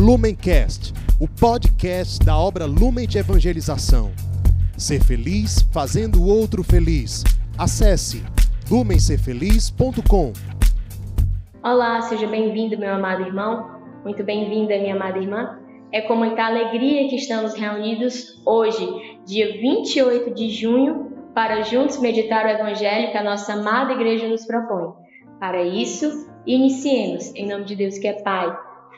Lumencast, o podcast da obra Lumen de Evangelização. Ser feliz fazendo o outro feliz. Acesse lumencerfeliz.com. Olá, seja bem-vindo, meu amado irmão. Muito bem-vinda, minha amada irmã. É com muita alegria que estamos reunidos hoje, dia 28 de junho, para juntos meditar o Evangelho que a nossa amada igreja nos propõe. Para isso, iniciemos em nome de Deus que é Pai,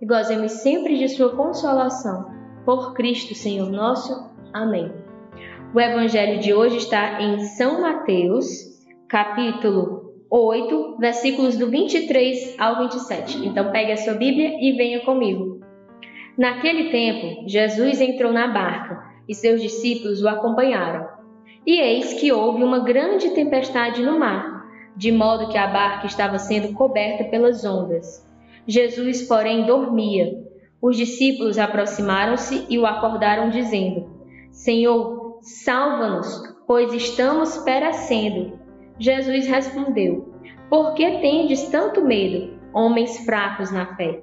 e gozemos sempre de Sua consolação. Por Cristo, Senhor nosso. Amém. O Evangelho de hoje está em São Mateus, capítulo 8, versículos do 23 ao 27. Então pegue a sua Bíblia e venha comigo. Naquele tempo, Jesus entrou na barca e seus discípulos o acompanharam. E eis que houve uma grande tempestade no mar, de modo que a barca estava sendo coberta pelas ondas. Jesus, porém, dormia. Os discípulos aproximaram-se e o acordaram, dizendo: Senhor, salva-nos, pois estamos perecendo. Jesus respondeu: Por que tendes tanto medo, homens fracos na fé?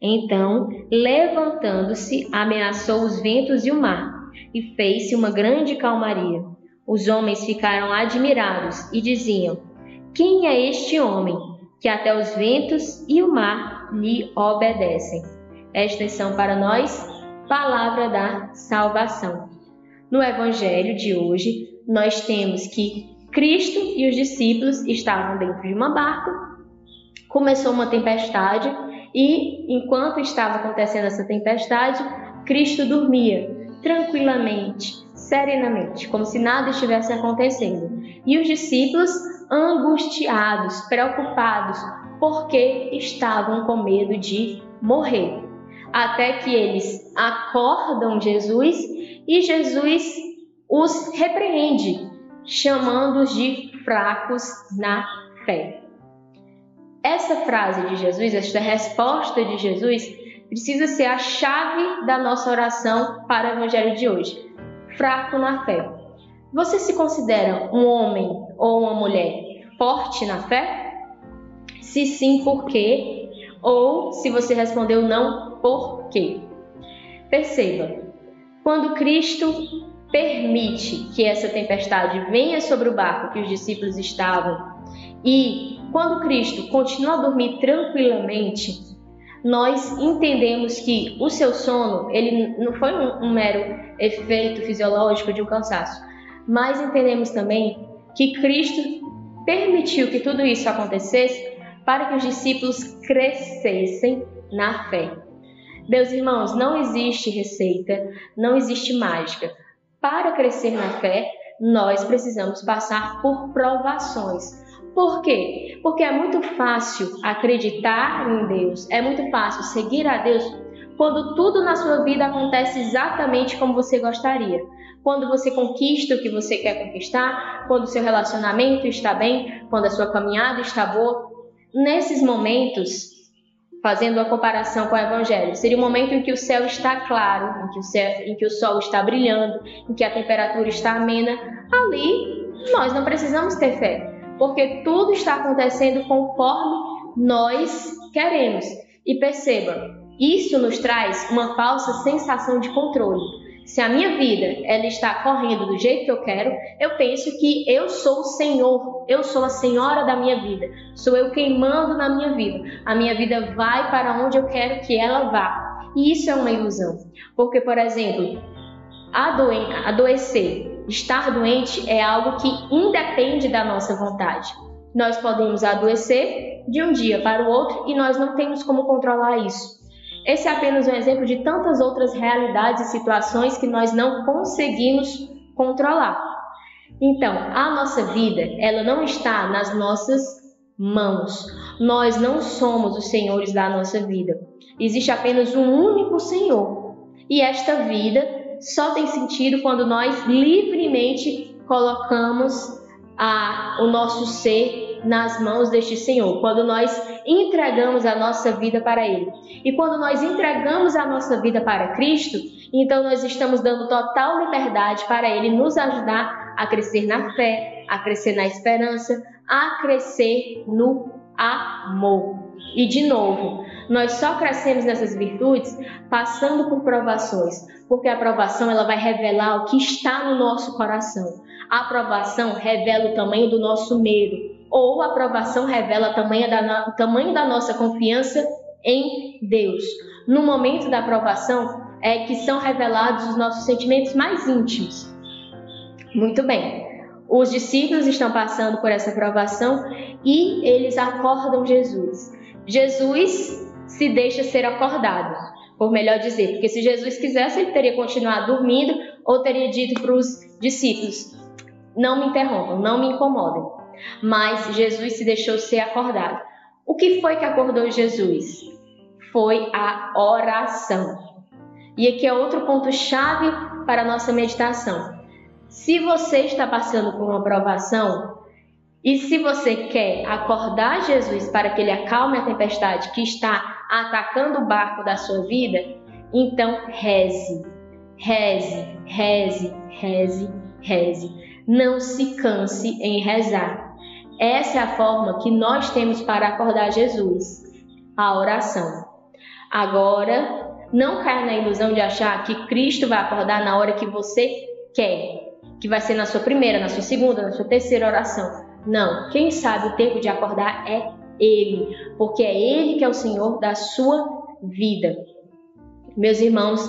Então, levantando-se, ameaçou os ventos e o mar, e fez-se uma grande calmaria. Os homens ficaram admirados e diziam: Quem é este homem que até os ventos e o mar lhe obedecem? Estas são para nós palavra da salvação. No evangelho de hoje, nós temos que Cristo e os discípulos estavam dentro de uma barca. Começou uma tempestade e, enquanto estava acontecendo essa tempestade, Cristo dormia tranquilamente, serenamente, como se nada estivesse acontecendo. E os discípulos, angustiados, preocupados, porque estavam com medo de morrer. Até que eles acordam Jesus e Jesus os repreende, chamando-os de fracos na fé. Essa frase de Jesus, esta resposta de Jesus, precisa ser a chave da nossa oração para o Evangelho de hoje. Fraco na fé. Você se considera um homem ou uma mulher forte na fé? Se sim, por quê? Ou se você respondeu não, por quê? Perceba, quando Cristo permite que essa tempestade venha sobre o barco que os discípulos estavam e quando Cristo continua a dormir tranquilamente, nós entendemos que o seu sono ele não foi um, um mero efeito fisiológico de um cansaço, mas entendemos também que Cristo permitiu que tudo isso acontecesse para que os discípulos crescessem na fé. Meus irmãos, não existe receita, não existe mágica. Para crescer na fé, nós precisamos passar por provações. Por quê? Porque é muito fácil acreditar em Deus, é muito fácil seguir a Deus quando tudo na sua vida acontece exatamente como você gostaria. Quando você conquista o que você quer conquistar, quando o seu relacionamento está bem, quando a sua caminhada está boa. Nesses momentos, fazendo a comparação com o Evangelho, seria o momento em que o céu está claro, em que o, céu, em que o sol está brilhando, em que a temperatura está amena. Ali, nós não precisamos ter fé porque tudo está acontecendo conforme nós queremos. E perceba, isso nos traz uma falsa sensação de controle. Se a minha vida ela está correndo do jeito que eu quero, eu penso que eu sou o Senhor, eu sou a Senhora da minha vida, sou eu quem mando na minha vida. A minha vida vai para onde eu quero que ela vá. E isso é uma ilusão, porque, por exemplo, adoecer Estar doente é algo que independe da nossa vontade. Nós podemos adoecer de um dia para o outro e nós não temos como controlar isso. Esse é apenas um exemplo de tantas outras realidades e situações que nós não conseguimos controlar. Então, a nossa vida, ela não está nas nossas mãos. Nós não somos os senhores da nossa vida. Existe apenas um único Senhor E esta vida só tem sentido quando nós livremente colocamos a, o nosso ser nas mãos deste Senhor, quando nós entregamos a nossa vida para Ele. E quando nós entregamos a nossa vida para Cristo, então nós estamos dando total liberdade para Ele nos ajudar a crescer na fé, a crescer na esperança, a crescer no amor. E de novo, nós só crescemos nessas virtudes passando por provações, porque a provação ela vai revelar o que está no nosso coração. A aprovação revela o tamanho do nosso medo, ou a aprovação revela o tamanho da, o tamanho da nossa confiança em Deus. No momento da aprovação é que são revelados os nossos sentimentos mais íntimos. Muito bem. Os discípulos estão passando por essa aprovação e eles acordam Jesus. Jesus se deixa ser acordado, por melhor dizer, porque se Jesus quisesse, ele teria continuado dormindo ou teria dito para os discípulos: Não me interrompam, não me incomodem. Mas Jesus se deixou ser acordado. O que foi que acordou Jesus? Foi a oração. E aqui é outro ponto-chave para a nossa meditação. Se você está passando por uma provação, e se você quer acordar Jesus para que ele acalme a tempestade que está atacando o barco da sua vida, então reze, reze, reze, reze, reze. Não se canse em rezar. Essa é a forma que nós temos para acordar Jesus, a oração. Agora, não caia na ilusão de achar que Cristo vai acordar na hora que você quer, que vai ser na sua primeira, na sua segunda, na sua terceira oração. Não, quem sabe o tempo de acordar é Ele, porque é Ele que é o Senhor da sua vida. Meus irmãos,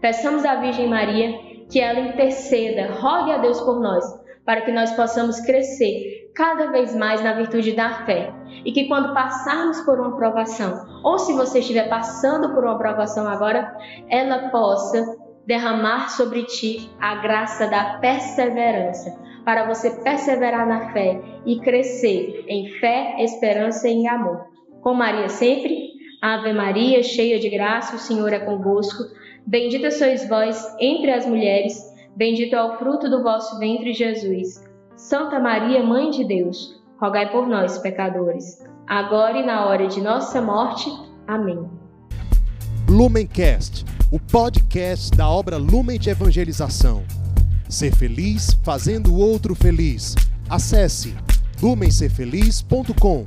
peçamos à Virgem Maria que ela interceda, rogue a Deus por nós, para que nós possamos crescer cada vez mais na virtude da fé. E que quando passarmos por uma provação, ou se você estiver passando por uma provação agora, ela possa derramar sobre ti a graça da perseverança para você perseverar na fé e crescer em fé, esperança e amor. Com Maria sempre, Ave Maria, cheia de graça, o Senhor é convosco. Bendita sois vós entre as mulheres, bendito é o fruto do vosso ventre, Jesus. Santa Maria, Mãe de Deus, rogai por nós, pecadores, agora e na hora de nossa morte. Amém. Lumencast, o podcast da obra Lumen de Evangelização. Ser feliz fazendo o outro feliz. Acesse lumencerfeliz.com.